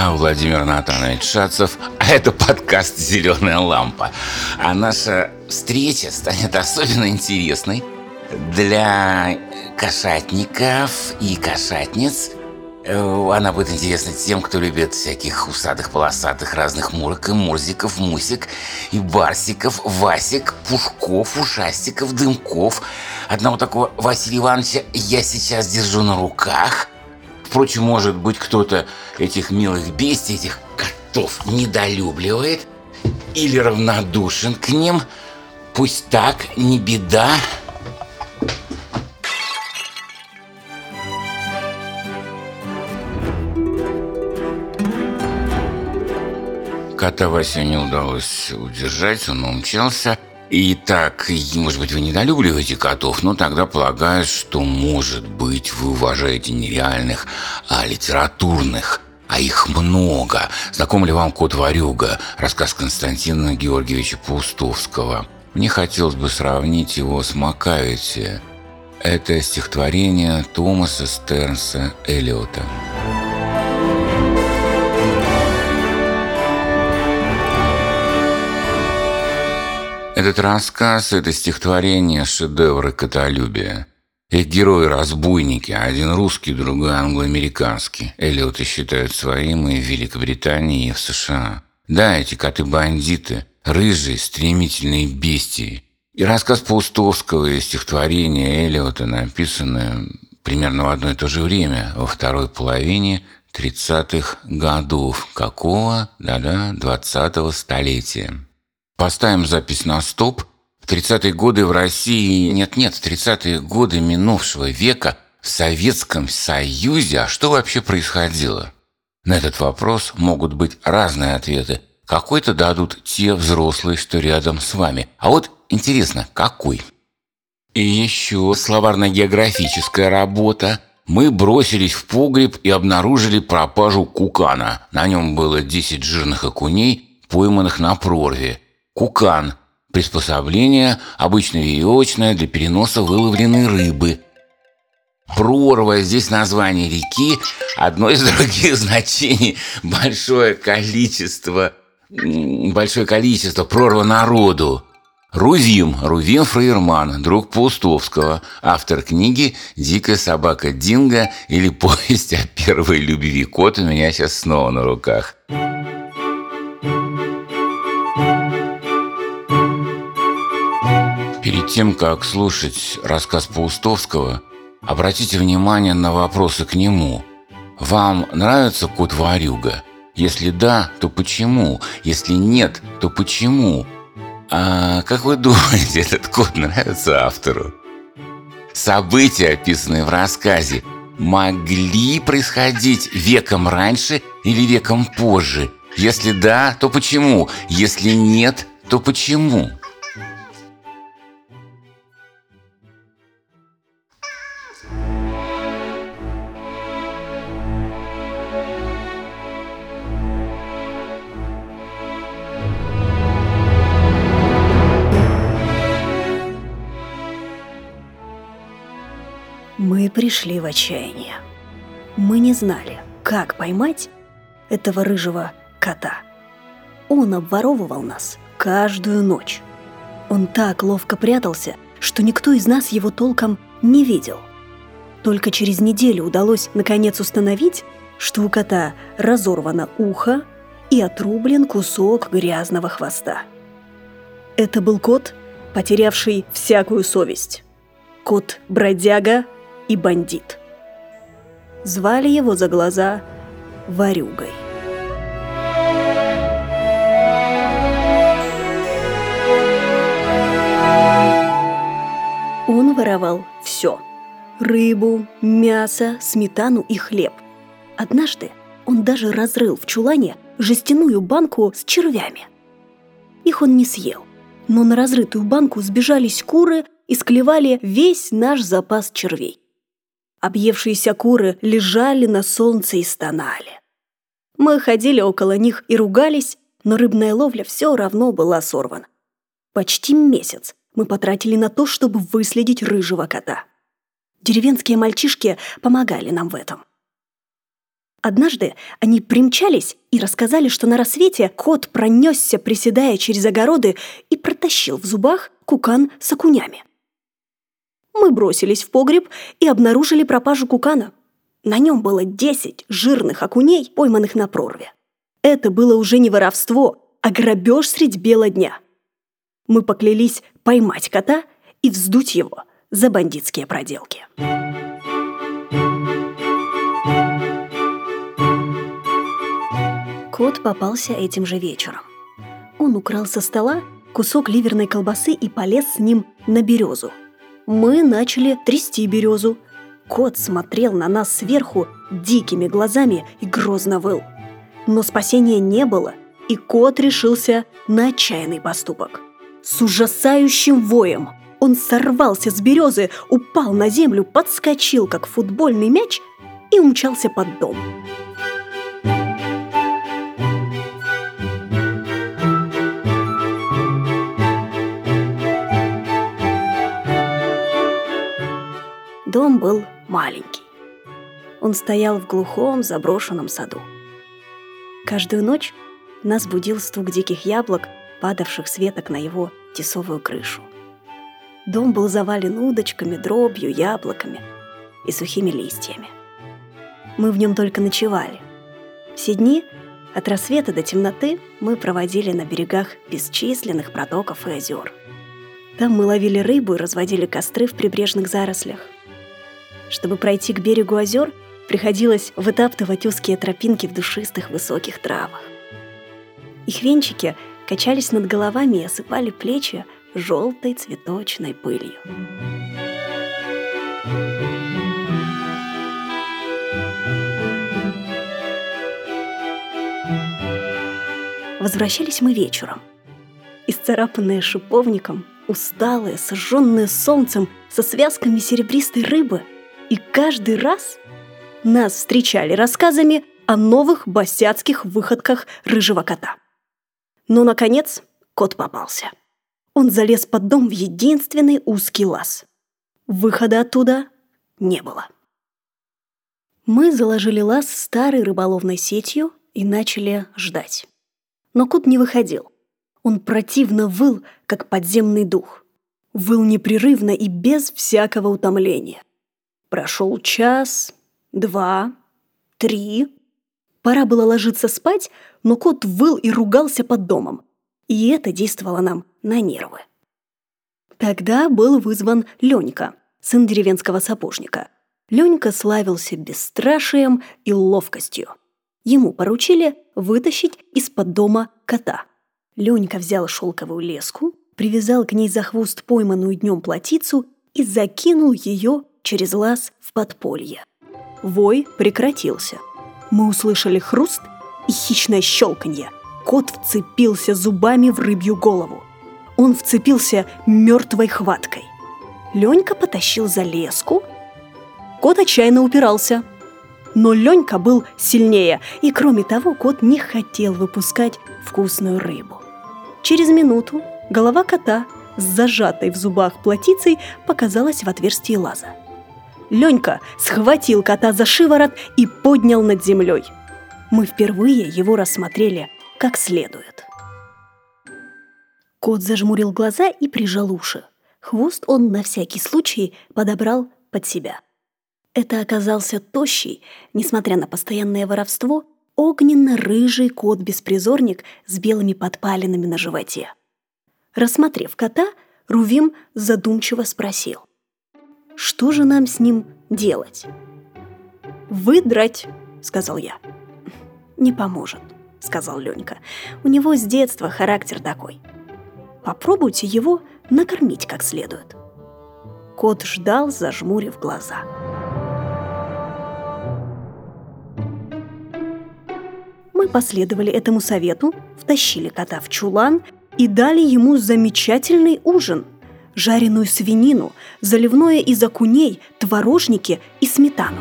Я Владимир Натанович Шацев, а это подкаст «Зеленая лампа». А наша встреча станет особенно интересной для кошатников и кошатниц. Э, она будет интересна тем, кто любит всяких усатых, полосатых, разных мурок и мурзиков, мусик и барсиков, васик, пушков, ушастиков, дымков. Одного такого Василия Ивановича я сейчас держу на руках – Впрочем, может быть, кто-то этих милых бестий, этих котов недолюбливает или равнодушен к ним. Пусть так, не беда. Кота Вася не удалось удержать, он умчался – Итак, может быть, вы недолюбливаете котов, но тогда полагаю, что, может быть, вы уважаете не реальных, а литературных. А их много. Знаком ли вам «Кот Варюга», рассказ Константина Георгиевича Паустовского? Мне хотелось бы сравнить его с «Макавити». Это стихотворение Томаса Стернса Эллиота. Этот рассказ – это стихотворение шедевры католюбия. Их герои – разбойники, один русский, другой англоамериканский. Эллиоты считают своим и в Великобритании, и в США. Да, эти коты-бандиты, рыжие, стремительные бестии. И рассказ Паустовского и стихотворение Эллиота написаны примерно в одно и то же время, во второй половине 30-х годов. Какого? Да-да, 20-го столетия. Поставим запись на стоп. В 30-е годы в России... Нет-нет, в 30-е годы минувшего века в Советском Союзе... А что вообще происходило? На этот вопрос могут быть разные ответы. Какой-то дадут те взрослые, что рядом с вами. А вот интересно, какой? И еще словарно-географическая работа. Мы бросились в погреб и обнаружили пропажу кукана. На нем было 10 жирных окуней, пойманных на прорве. Кукан – приспособление, обычно веревочное, для переноса выловленной рыбы. Прорва – здесь название реки, одно из других значений – большое количество, большое количество, прорва народу. Рувим, Рувим Фрейерман, друг Паустовского, автор книги «Дикая собака Динго» или «Повесть о первой любви». Кот у меня сейчас снова на руках. Тем, как слушать рассказ Паустовского, обратите внимание на вопросы к нему. Вам нравится кот Варюга? Если да, то почему? Если нет, то почему? А как вы думаете, этот кот нравится автору? События, описанные в рассказе, могли происходить веком раньше или веком позже? Если да, то почему? Если нет, то почему? Пришли в отчаяние. Мы не знали, как поймать этого рыжего кота. Он обворовывал нас каждую ночь. Он так ловко прятался, что никто из нас его толком не видел. Только через неделю удалось наконец установить, что у кота разорвано ухо и отрублен кусок грязного хвоста. Это был кот, потерявший всякую совесть. Кот-бродяга – и бандит. Звали его за глаза Варюгой. Он воровал все – рыбу, мясо, сметану и хлеб. Однажды он даже разрыл в чулане жестяную банку с червями. Их он не съел, но на разрытую банку сбежались куры и склевали весь наш запас червей. Объевшиеся куры лежали на солнце и стонали. Мы ходили около них и ругались, но рыбная ловля все равно была сорвана. Почти месяц мы потратили на то, чтобы выследить рыжего кота. Деревенские мальчишки помогали нам в этом. Однажды они примчались и рассказали, что на рассвете кот пронесся, приседая через огороды, и протащил в зубах кукан с окунями. Мы бросились в погреб и обнаружили пропажу кукана. На нем было десять жирных окуней, пойманных на прорве. Это было уже не воровство, а грабеж средь бела дня. Мы поклялись поймать кота и вздуть его за бандитские проделки. Кот попался этим же вечером. Он украл со стола кусок ливерной колбасы и полез с ним на березу. Мы начали трясти березу. Кот смотрел на нас сверху дикими глазами и грозно выл. Но спасения не было, и кот решился на отчаянный поступок. С ужасающим воем он сорвался с березы, упал на землю, подскочил, как футбольный мяч, и умчался под дом. Дом был маленький. Он стоял в глухом заброшенном саду. Каждую ночь нас будил стук диких яблок, падавших с веток на его тесовую крышу. Дом был завален удочками, дробью, яблоками и сухими листьями. Мы в нем только ночевали. Все дни от рассвета до темноты мы проводили на берегах бесчисленных протоков и озер. Там мы ловили рыбу и разводили костры в прибрежных зарослях – чтобы пройти к берегу озер, приходилось вытаптывать узкие тропинки в душистых высоких травах. Их венчики качались над головами и осыпали плечи желтой цветочной пылью. Возвращались мы вечером. Исцарапанные шиповником, усталые, сожженные солнцем, со связками серебристой рыбы — и каждый раз нас встречали рассказами о новых босяцких выходках рыжего кота. Но, наконец, кот попался. Он залез под дом в единственный узкий лаз. Выхода оттуда не было. Мы заложили лаз старой рыболовной сетью и начали ждать. Но кот не выходил. Он противно выл, как подземный дух. Выл непрерывно и без всякого утомления. Прошел час, два, три. Пора было ложиться спать, но кот выл и ругался под домом. И это действовало нам на нервы. Тогда был вызван Ленька, сын деревенского сапожника. Ленька славился бесстрашием и ловкостью. Ему поручили вытащить из-под дома кота. Ленька взял шелковую леску, привязал к ней за хвост пойманную днем плотицу и закинул ее через лаз в подполье. Вой прекратился. Мы услышали хруст и хищное щелканье. Кот вцепился зубами в рыбью голову. Он вцепился мертвой хваткой. Ленька потащил за леску. Кот отчаянно упирался. Но Ленька был сильнее, и кроме того, кот не хотел выпускать вкусную рыбу. Через минуту голова кота с зажатой в зубах плотицей показалась в отверстии лаза. Ленька схватил кота за шиворот и поднял над землей. Мы впервые его рассмотрели как следует. Кот зажмурил глаза и прижал уши. Хвост он на всякий случай подобрал под себя. Это оказался тощий, несмотря на постоянное воровство, огненно-рыжий кот-беспризорник с белыми подпалинами на животе. Рассмотрев кота, Рувим задумчиво спросил. Что же нам с ним делать? «Выдрать», — сказал я. «Не поможет», — сказал Ленька. «У него с детства характер такой. Попробуйте его накормить как следует». Кот ждал, зажмурив глаза. Мы последовали этому совету, втащили кота в чулан и дали ему замечательный ужин — жареную свинину, заливное из окуней, творожники и сметану.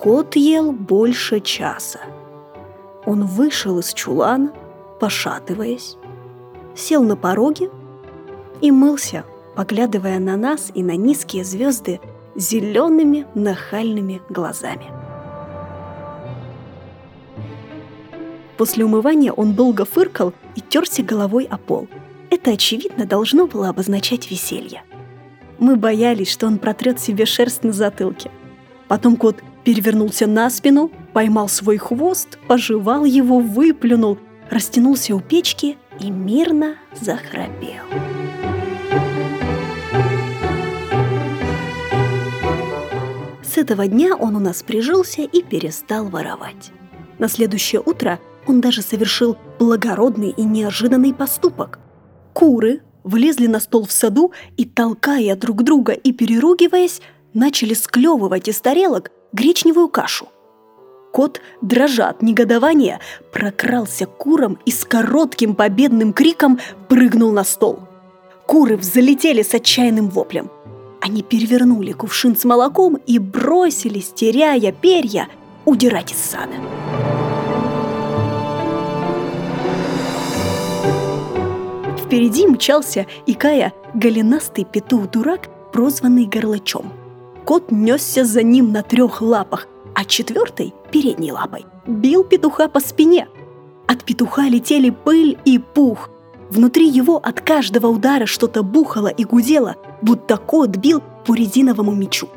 Кот ел больше часа. Он вышел из чулана, пошатываясь, сел на пороге и мылся, поглядывая на нас и на низкие звезды зелеными нахальными глазами. После умывания он долго фыркал и терся головой о пол. Это, очевидно, должно было обозначать веселье. Мы боялись, что он протрет себе шерсть на затылке. Потом кот перевернулся на спину, поймал свой хвост, пожевал его, выплюнул, растянулся у печки и мирно захрапел. С этого дня он у нас прижился и перестал воровать. На следующее утро он даже совершил благородный и неожиданный поступок. Куры влезли на стол в саду и, толкая друг друга и переругиваясь, начали склевывать из тарелок гречневую кашу. Кот, дрожа от негодования, прокрался к курам и с коротким победным криком прыгнул на стол. Куры взлетели с отчаянным воплем. Они перевернули кувшин с молоком и бросились, теряя перья, удирать из сада. Впереди мчался, икая, голенастый петух-дурак, прозванный горлачом. Кот несся за ним на трех лапах, а четвертой, передней лапой, бил петуха по спине. От петуха летели пыль и пух. Внутри его от каждого удара что-то бухало и гудело, будто кот бил по резиновому мечу.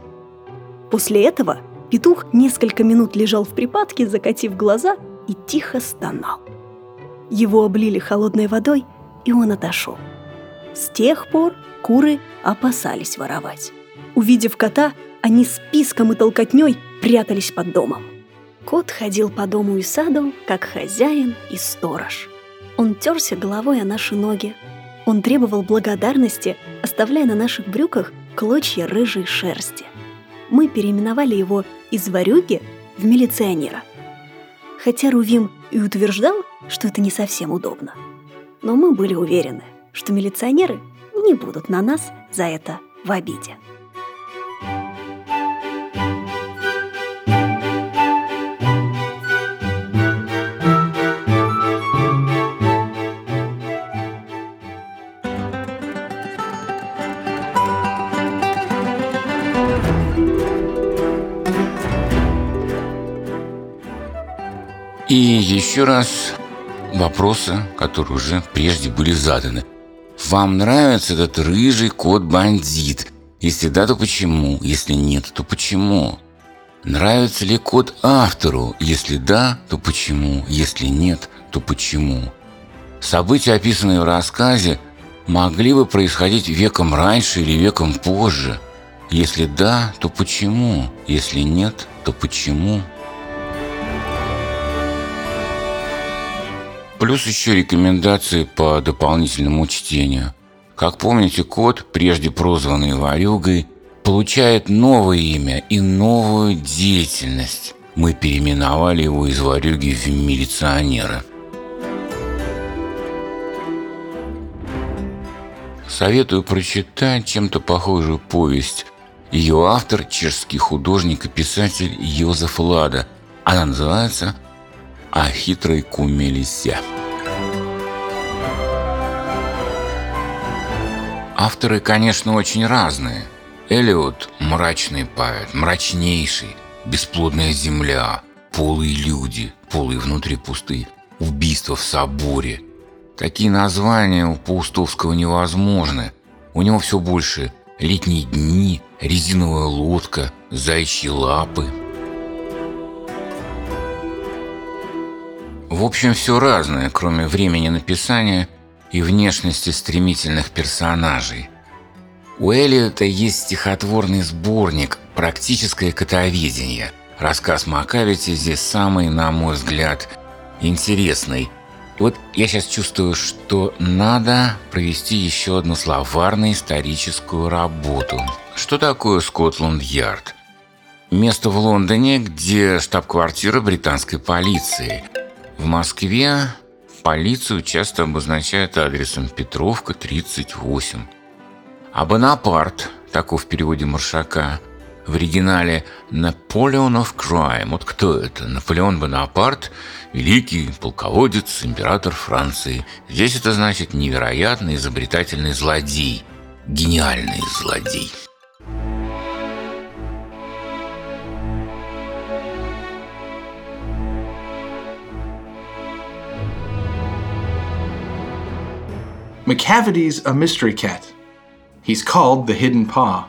После этого петух несколько минут лежал в припадке, закатив глаза и тихо стонал. Его облили холодной водой – и он отошел. С тех пор куры опасались воровать. Увидев кота, они с писком и толкотней прятались под домом. Кот ходил по дому и саду, как хозяин и сторож. Он терся головой о наши ноги. Он требовал благодарности, оставляя на наших брюках клочья рыжей шерсти. Мы переименовали его из варюги в милиционера. Хотя Рувим и утверждал, что это не совсем удобно – но мы были уверены, что милиционеры не будут на нас за это в обиде. И еще раз вопросы, которые уже прежде были заданы. Вам нравится этот рыжий кот-бандит? Если да, то почему? Если нет, то почему? Нравится ли кот автору? Если да, то почему? Если нет, то почему? События, описанные в рассказе, могли бы происходить веком раньше или веком позже. Если да, то почему? Если нет, то почему? Плюс еще рекомендации по дополнительному чтению. Как помните, кот, прежде прозванный Варюгой, получает новое имя и новую деятельность. Мы переименовали его из Варюги в милиционера. Советую прочитать чем-то похожую повесть. Ее автор – чешский художник и писатель Йозеф Лада. Она называется о хитрой куме лисе. Авторы, конечно, очень разные. Элиот – мрачный поэт, мрачнейший, бесплодная земля, полые люди, полые внутри пустые, убийство в соборе. Такие названия у Паустовского невозможны. У него все больше летние дни, резиновая лодка, зайчьи лапы – В общем, все разное, кроме времени написания и внешности стремительных персонажей. У Эллиота есть стихотворный сборник «Практическое котоведение». Рассказ Макавити здесь самый, на мой взгляд, интересный. Вот я сейчас чувствую, что надо провести еще одну словарно-историческую работу. Что такое Скотланд-Ярд? Место в Лондоне, где штаб-квартира британской полиции – в Москве полицию часто обозначают адресом Петровка, 38. А Бонапарт, таков в переводе Маршака, в оригинале Napoleon of Crime. Вот кто это? Наполеон Бонапарт, великий полководец, император Франции. Здесь это значит невероятный изобретательный злодей, гениальный злодей. McCavity's a mystery cat. He's called the Hidden Paw,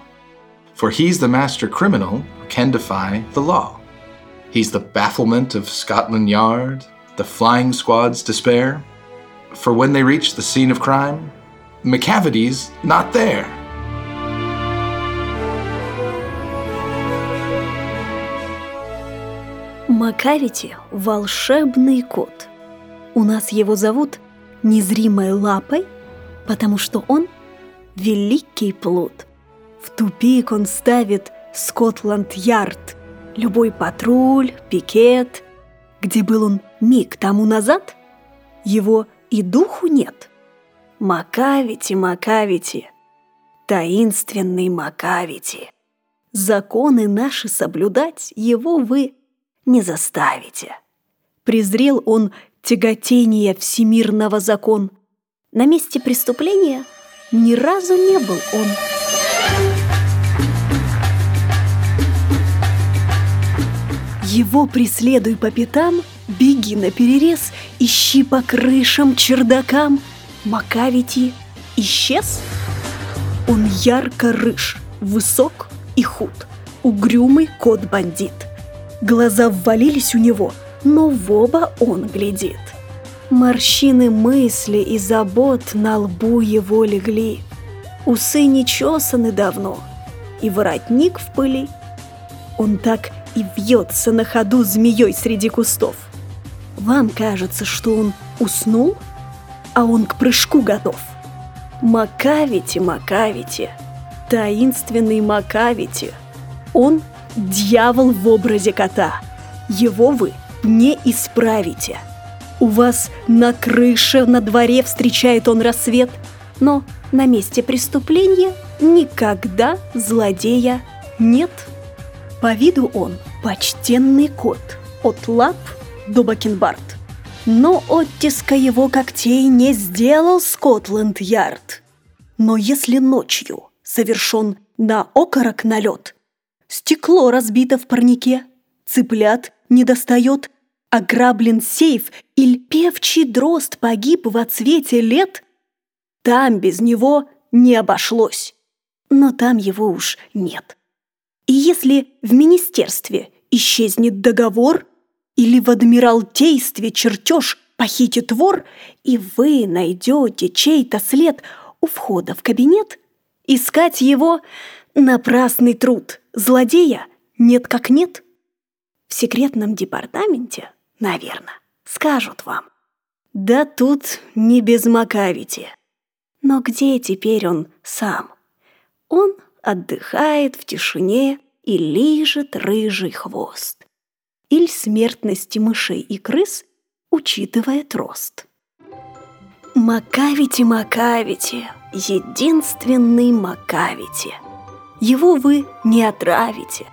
for he's the master criminal who can defy the law. He's the bafflement of Scotland Yard, the flying squad's despair. For when they reach the scene of crime, McCavity's not there. Макавити – волшебный кот. У нас его зовут незримой лапой, потому что он – великий плут. В тупик он ставит Скотланд-Ярд, любой патруль, пикет. Где был он миг тому назад, его и духу нет. Макавити, Макавити, таинственный Макавити. Законы наши соблюдать его вы не заставите. Презрел он тяготение всемирного закон. На месте преступления ни разу не был он. Его преследуй по пятам, беги на перерез, ищи по крышам, чердакам. Макавити исчез? Он ярко рыж, высок и худ, угрюмый кот-бандит. Глаза ввалились у него, но в оба он глядит. Морщины мысли и забот на лбу его легли. Усы не чесаны давно, и воротник в пыли. Он так и вьется на ходу змеей среди кустов. Вам кажется, что он уснул, а он к прыжку готов. Макавите, Макавите, таинственный Макавите. Он дьявол в образе кота. Его вы не исправите. У вас на крыше на дворе встречает он рассвет, но на месте преступления никогда злодея нет. По виду он почтенный кот, от лап до бакенбард. Но оттиска его когтей не сделал Скотланд-Ярд. Но если ночью совершен на окорок налет, стекло разбито в парнике, цыплят не достает, ограблен сейф или певчий дрозд погиб во цвете лет, там без него не обошлось. Но там его уж нет. И если в министерстве исчезнет договор или в адмиралтействе чертеж похитит вор, и вы найдете чей-то след у входа в кабинет, искать его — напрасный труд. Злодея нет как нет. В секретном департаменте, наверное, скажут вам. Да тут не без Макавити. Но где теперь он сам? Он отдыхает в тишине и лижет рыжий хвост. Иль смертности мышей и крыс учитывает рост. Макавити, Макавити, единственный Макавити. Его вы не отравите,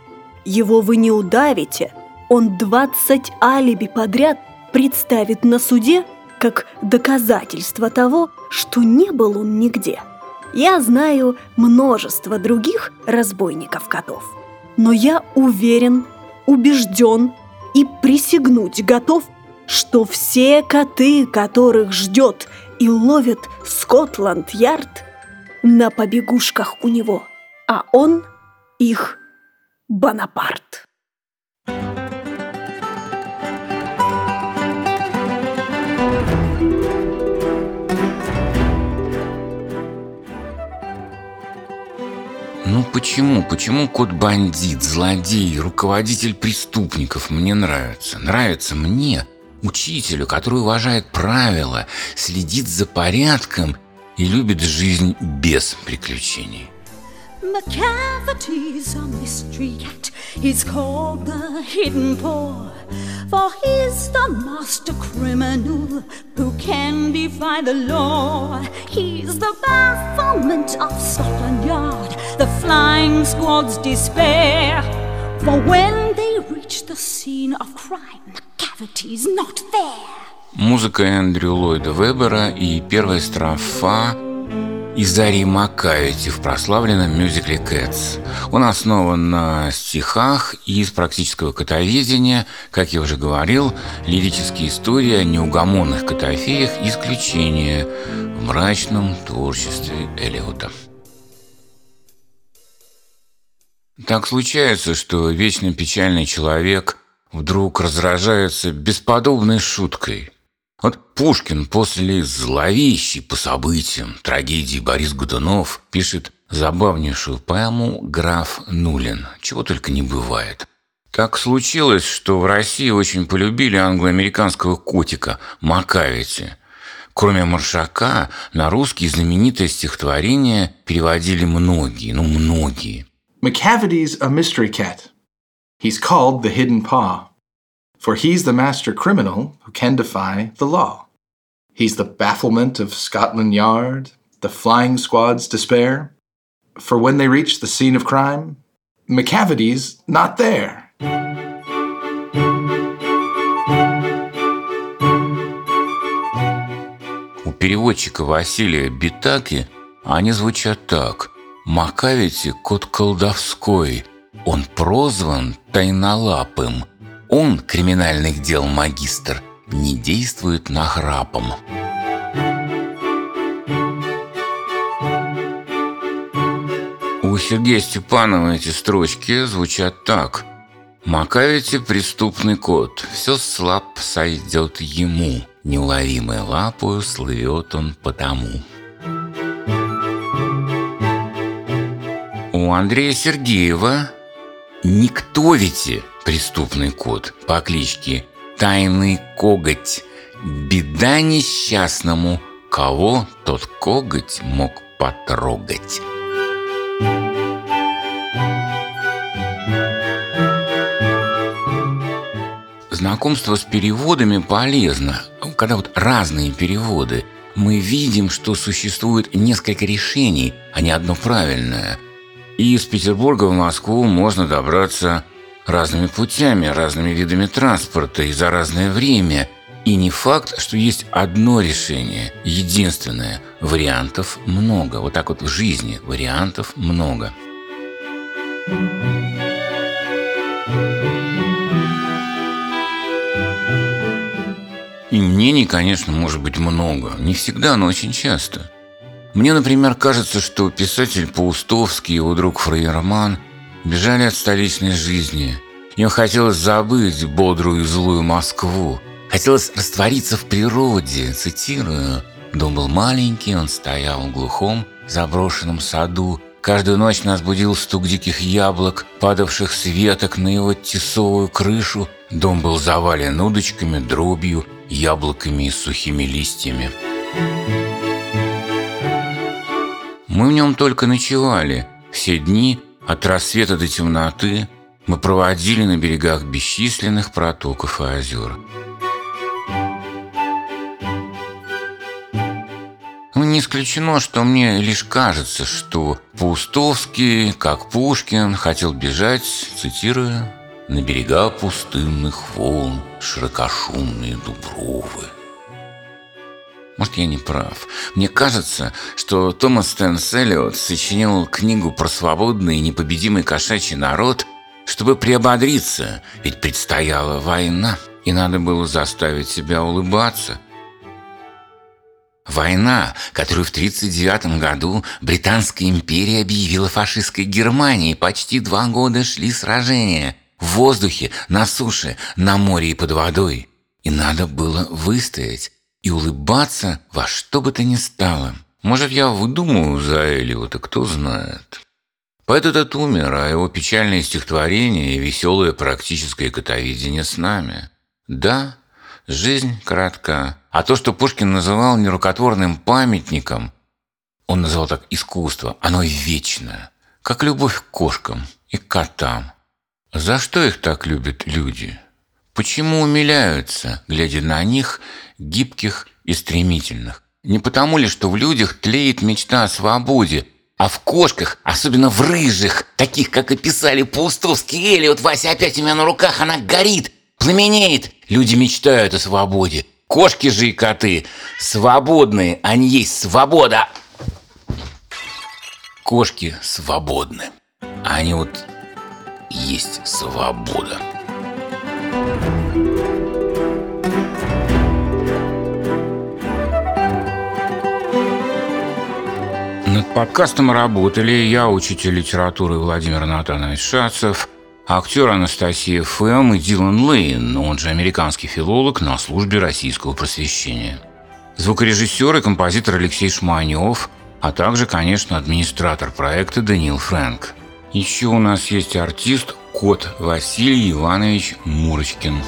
его вы не удавите. Он двадцать алиби подряд представит на суде как доказательство того, что не был он нигде. Я знаю множество других разбойников-котов. Но я уверен, убежден и присягнуть готов, что все коты, которых ждет и ловит Скотланд-Ярд, на побегушках у него, а он их Бонапарт. Ну почему? Почему кот-бандит, злодей, руководитель преступников мне нравится? Нравится мне, учителю, который уважает правила, следит за порядком и любит жизнь без приключений. McCavity's a mystery cat. He's called the Hidden Paw. For he's the master criminal who can defy the law. He's the bafflement of Scotland Yard, the flying squad's despair. For when they reach the scene of crime, McCavity's not there. Музыка Эндрю Ллойда Вебера и первая строфа Изарий Макаити в прославленном мюзикле «Кэтс». Он основан на стихах из практического котоведения, как я уже говорил, лирические истории о неугомонных котофеях – исключение в мрачном творчестве Элиота. Так случается, что вечно печальный человек вдруг разражается бесподобной шуткой – вот Пушкин после зловещей по событиям трагедии Борис Годунов пишет забавнейшую поэму «Граф Нулин». Чего только не бывает. Так случилось, что в России очень полюбили англо-американского котика Макавити. Кроме Маршака, на русский знаменитое стихотворение переводили многие, ну многие. McCavity's a mystery cat. He's called the hidden paw. for he's the master criminal who can defy the law. He's the bafflement of Scotland Yard, the flying squad's despair. For when they reach the scene of crime, McCavity's not there. У переводчика Василия Битаки они звучат так. Макавити – кот колдовской, он прозван тайнолапым – Он, криминальных дел магистр, не действует нахрапом. У Сергея Степанова эти строчки звучат так. Макавите преступный кот, все слаб сойдет ему, неуловимой лапою слывет он потому. У Андрея Сергеева «Никто ведь преступный кот по кличке Тайный Коготь. Беда несчастному, кого тот коготь мог потрогать. Знакомство с переводами полезно. Когда вот разные переводы, мы видим, что существует несколько решений, а не одно правильное. И из Петербурга в Москву можно добраться разными путями, разными видами транспорта и за разное время. И не факт, что есть одно решение, единственное. Вариантов много. Вот так вот в жизни вариантов много. И мнений, конечно, может быть много. Не всегда, но очень часто. Мне, например, кажется, что писатель Паустовский и его друг Фрейерман – бежали от столичной жизни. Им хотелось забыть бодрую и злую Москву. Хотелось раствориться в природе, цитирую. Дом был маленький, он стоял в глухом, заброшенном саду. Каждую ночь нас будил стук диких яблок, падавших с веток на его тесовую крышу. Дом был завален удочками, дробью, яблоками и сухими листьями. Мы в нем только ночевали. Все дни от рассвета до темноты мы проводили на берегах бесчисленных протоков и озер. Ну, не исключено, что мне лишь кажется, что Паустовский, как Пушкин, хотел бежать, цитируя, «на берега пустынных волн широкошумные дубровы». Может, я не прав. Мне кажется, что Томас Стэнс Эллиот сочинил книгу про свободный и непобедимый кошачий народ, чтобы приободриться, ведь предстояла война, и надо было заставить себя улыбаться. Война, которую в 1939 году Британская империя объявила фашистской Германии. Почти два года шли сражения. В воздухе, на суше, на море и под водой. И надо было выстоять и улыбаться во что бы то ни стало. Может, я выдумываю за Элиота, кто знает. Поэт этот умер, а его печальное стихотворение и веселое практическое котовидение с нами. Да, жизнь коротка. А то, что Пушкин называл нерукотворным памятником, он называл так искусство, оно вечное, как любовь к кошкам и котам. За что их так любят люди? Почему умиляются, глядя на них, гибких и стремительных? Не потому ли, что в людях тлеет мечта о свободе, а в кошках, особенно в рыжих, таких, как описали Паустовский Элиот, Вася опять у меня на руках, она горит, пламенеет. Люди мечтают о свободе. Кошки же и коты свободные, они есть свобода. Кошки свободны. Они вот есть свобода. Над подкастом работали я, учитель литературы Владимир Натанович Шацев, актер Анастасия Фэм и Дилан Лейн, он же американский филолог на службе российского просвещения. Звукорежиссер и композитор Алексей Шманев, а также, конечно, администратор проекта Даниил Фрэнк. Еще у нас есть артист кот Василий Иванович Мурочкин.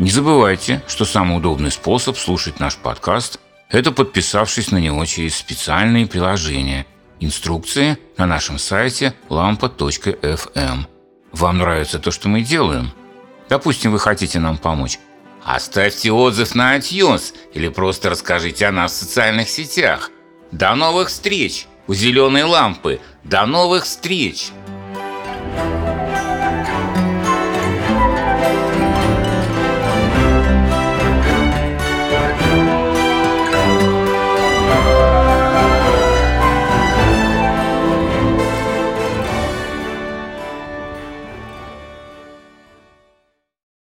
Не забывайте, что самый удобный способ слушать наш подкаст – это подписавшись на него через специальные приложения. Инструкции на нашем сайте lampa.fm. Вам нравится то, что мы делаем? Допустим, вы хотите нам помочь. Оставьте отзыв на iTunes или просто расскажите о нас в социальных сетях. До новых встреч у зеленой лампы. До новых встреч!